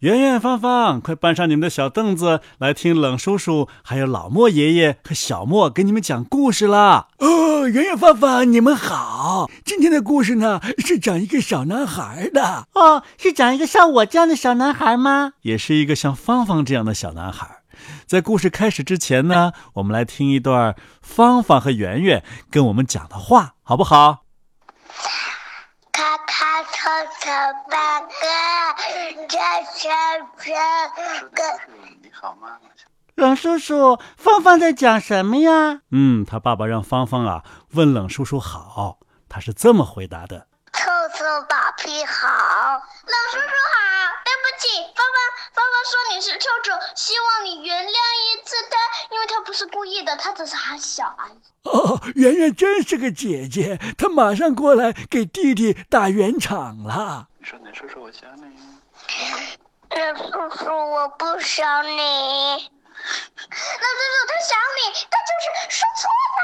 圆圆、芳芳，快搬上你们的小凳子，来听冷叔叔还有老莫爷爷和小莫给你们讲故事啦！哦，圆圆、芳芳，你们好。今天的故事呢，是讲一个小男孩的。哦，是讲一个像我这样的小男孩吗？也是一个像芳芳这样的小男孩。在故事开始之前呢，我们来听一段芳芳和圆圆跟我们讲的话，好不好？咔咔臭臭八哥，这是这个。你好吗？冷叔叔，芳芳在讲什么呀？嗯，他爸爸让芳芳啊问冷叔叔好，他是这么回答的：臭臭宝皮好，冷叔叔好。对不起，芳芳，芳芳说你是臭臭，希望你原谅一次他，因为他不是故意的，他只是还小而已。哦，圆圆真是个姐姐，她马上过来给弟弟打圆场了。你说，你说说我想你。那叔叔，我不想你。那叔叔，他想你，他就是说错了。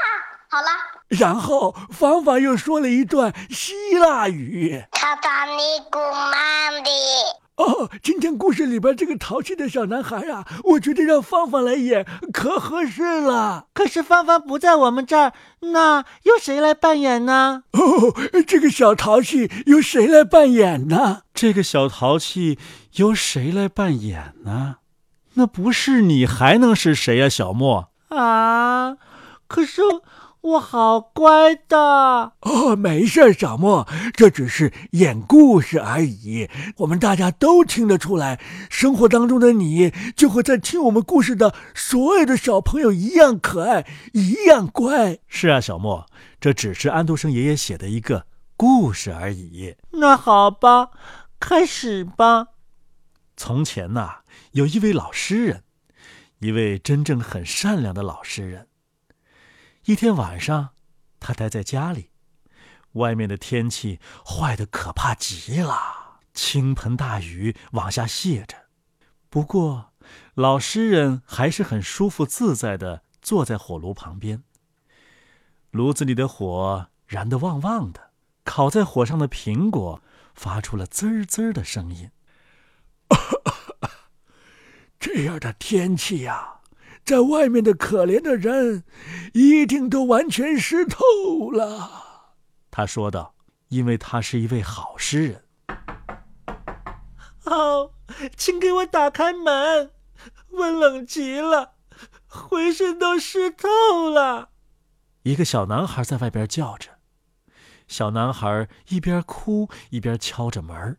好了。然后芳芳又说了一段希腊语。哦，今天故事里边这个淘气的小男孩啊，我觉得让芳芳来演可合适了。可是芳芳不在我们这儿，那由谁来扮演呢？哦，这个小淘气由谁来扮演呢？这个小淘气由谁来扮演呢？那不是你还能是谁呀，小莫？啊，可是。我好乖的哦，没事，小莫，这只是演故事而已。我们大家都听得出来，生活当中的你就会在听我们故事的所有的小朋友一样可爱，一样乖。是啊，小莫，这只是安徒生爷爷写的一个故事而已。那好吧，开始吧。从前呐，有一位老诗人，一位真正很善良的老诗人。一天晚上，他待在家里，外面的天气坏的可怕极了，倾盆大雨往下泻着。不过，老诗人还是很舒服自在的坐在火炉旁边。炉子里的火燃得旺旺的，烤在火上的苹果发出了滋滋的声音。这样的天气呀！在外面的可怜的人，一定都完全湿透了。他说道：“因为他是一位好诗人。”好，请给我打开门，我冷极了，浑身都湿透了。一个小男孩在外边叫着。小男孩一边哭一边敲着门。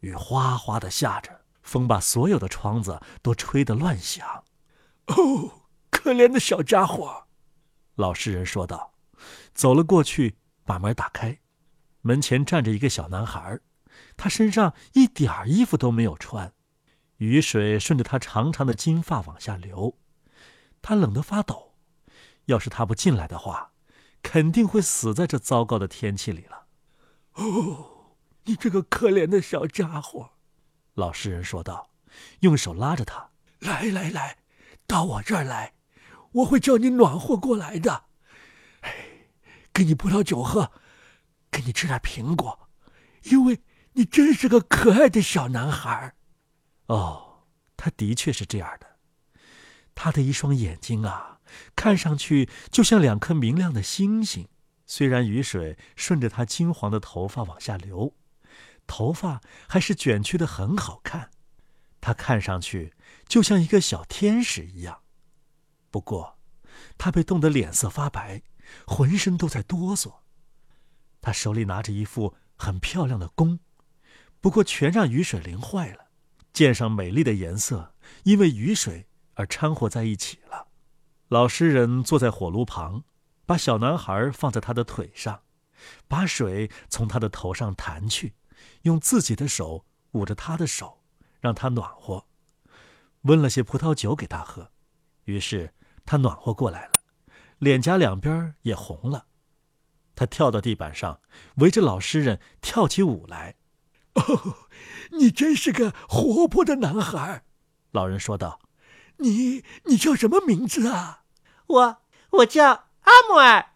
雨哗哗的下着，风把所有的窗子都吹得乱响。哦，可怜的小家伙，老实人说道，走了过去，把门打开。门前站着一个小男孩，他身上一点衣服都没有穿，雨水顺着他长长的金发往下流，他冷得发抖。要是他不进来的话，肯定会死在这糟糕的天气里了。哦，你这个可怜的小家伙，老实人说道，用手拉着他，来来来。到我这儿来，我会叫你暖和过来的。哎，给你葡萄酒喝，给你吃点苹果，因为你真是个可爱的小男孩。哦，他的确是这样的。他的一双眼睛啊，看上去就像两颗明亮的星星。虽然雨水顺着他金黄的头发往下流，头发还是卷曲的很好看。他看上去。就像一个小天使一样，不过，他被冻得脸色发白，浑身都在哆嗦。他手里拿着一副很漂亮的弓，不过全让雨水淋坏了，箭上美丽的颜色因为雨水而掺和在一起了。老诗人坐在火炉旁，把小男孩放在他的腿上，把水从他的头上弹去，用自己的手捂着他的手，让他暖和。温了些葡萄酒给他喝，于是他暖和过来了，脸颊两边也红了。他跳到地板上，围着老诗人跳起舞来。哦，你真是个活泼的男孩，老人说道。你你叫什么名字啊？我我叫阿姆尔。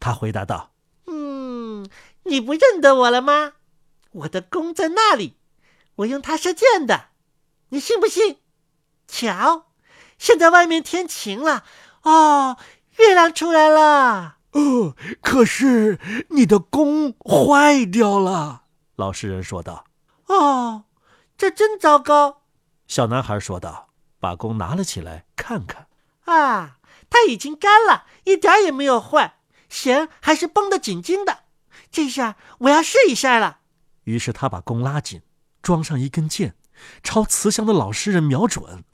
他回答道。嗯，你不认得我了吗？我的弓在那里，我用它射箭的，你信不信？瞧，现在外面天晴了，哦，月亮出来了。哦，可是你的弓坏掉了。老实人说道。哦，这真糟糕。小男孩说道，把弓拿了起来看看。啊，它已经干了，一点也没有坏，弦还是绷得紧紧的。这下我要试一下了。于是他把弓拉紧，装上一根箭，朝慈祥的老实人瞄准，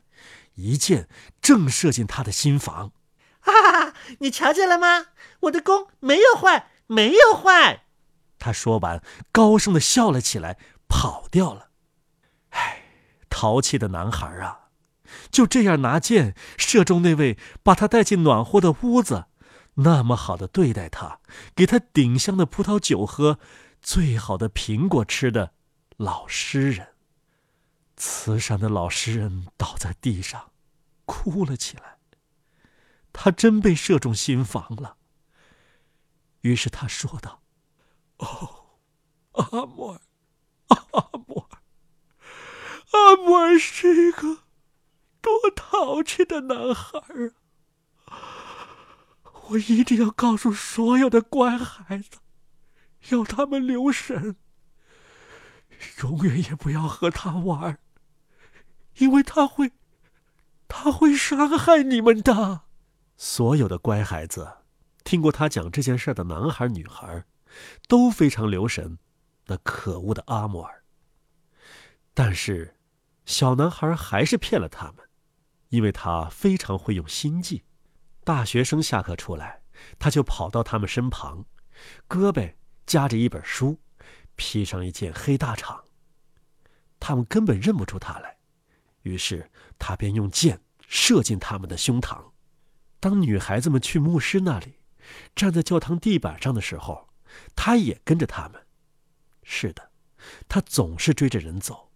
一箭正射进他的心房。哈哈，你瞧见了吗？我的弓没有坏，没有坏。他说完，高声的笑了起来，跑掉了。唉，淘气的男孩啊，就这样拿箭射中那位把他带进暖和的屋子。那么好的对待他，给他顶香的葡萄酒喝，最好的苹果吃的老诗人，慈善的老诗人倒在地上，哭了起来。他真被射中心房了。于是他说道：“哦，阿莫尔，阿莫尔，阿莫尔是一个多淘气的男孩啊！”我一定要告诉所有的乖孩子，要他们留神，永远也不要和他玩，因为他会，他会伤害你们的。所有的乖孩子，听过他讲这件事的男孩女孩，都非常留神那可恶的阿莫尔。但是，小男孩还是骗了他们，因为他非常会用心计。大学生下课出来，他就跑到他们身旁，胳膊夹着一本书，披上一件黑大氅。他们根本认不出他来，于是他便用箭射进他们的胸膛。当女孩子们去牧师那里，站在教堂地板上的时候，他也跟着他们。是的，他总是追着人走。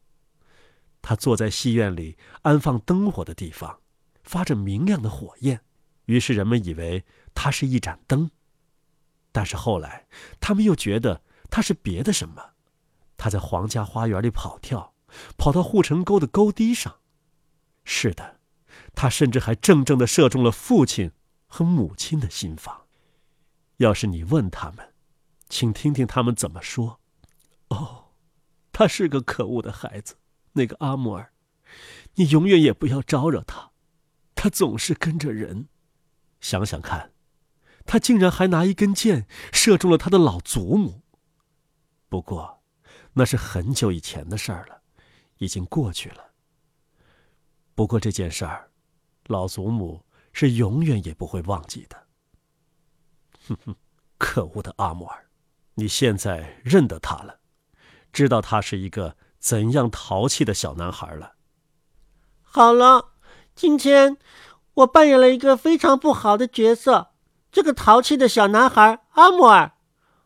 他坐在戏院里安放灯火的地方，发着明亮的火焰。于是人们以为他是一盏灯，但是后来他们又觉得他是别的什么。他在皇家花园里跑跳，跑到护城沟的沟堤上。是的，他甚至还正正的射中了父亲和母亲的心房。要是你问他们，请听听他们怎么说。哦，他是个可恶的孩子，那个阿莫尔，你永远也不要招惹他，他总是跟着人。想想看，他竟然还拿一根箭射中了他的老祖母。不过，那是很久以前的事儿了，已经过去了。不过这件事儿，老祖母是永远也不会忘记的。哼哼，可恶的阿莫尔，你现在认得他了，知道他是一个怎样淘气的小男孩了。好了，今天。我扮演了一个非常不好的角色，这个淘气的小男孩阿莫尔，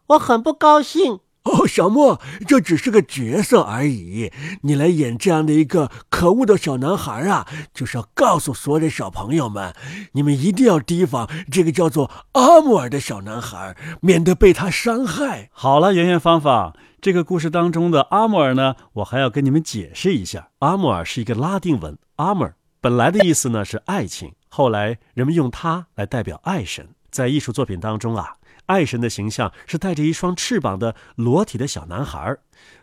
我很不高兴。哦，小莫，这只是个角色而已。你来演这样的一个可恶的小男孩啊，就是要告诉所有的小朋友们，你们一定要提防这个叫做阿莫尔的小男孩，免得被他伤害。好了，圆圆芳芳，这个故事当中的阿莫尔呢，我还要跟你们解释一下，阿莫尔是一个拉丁文，阿莫尔本来的意思呢是爱情。后来，人们用它来代表爱神。在艺术作品当中啊，爱神的形象是带着一双翅膀的裸体的小男孩，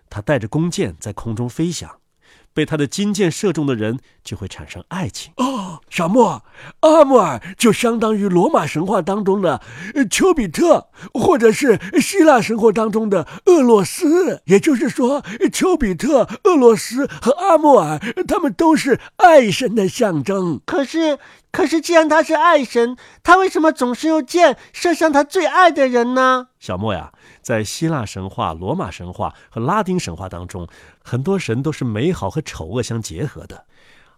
他带着弓箭在空中飞翔。被他的金箭射中的人就会产生爱情哦。小莫，阿莫尔就相当于罗马神话当中的丘比特，或者是希腊神话当中的俄洛斯。也就是说，丘比特、俄罗斯和阿莫尔，他们都是爱神的象征。可是，可是，既然他是爱神，他为什么总是用箭射向他最爱的人呢？小莫呀。在希腊神话、罗马神话和拉丁神话当中，很多神都是美好和丑恶相结合的。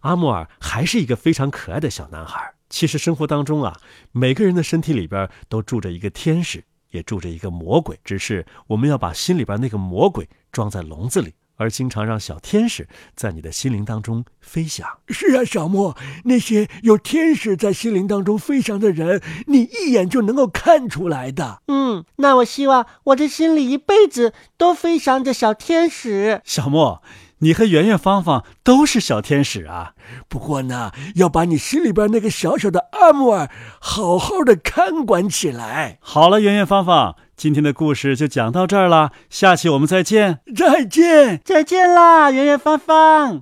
阿莫尔还是一个非常可爱的小男孩。其实生活当中啊，每个人的身体里边都住着一个天使，也住着一个魔鬼，只是我们要把心里边那个魔鬼装在笼子里。而经常让小天使在你的心灵当中飞翔。是啊，小莫，那些有天使在心灵当中飞翔的人，你一眼就能够看出来的。嗯，那我希望我的心里一辈子都飞翔着小天使。小莫，你和圆圆、芳芳都是小天使啊！不过呢，要把你心里边那个小小的阿木尔好好的看管起来。好了，圆圆、芳芳，今天的故事就讲到这儿了，下期我们再见。再见。再见啦，圆圆、芳芳。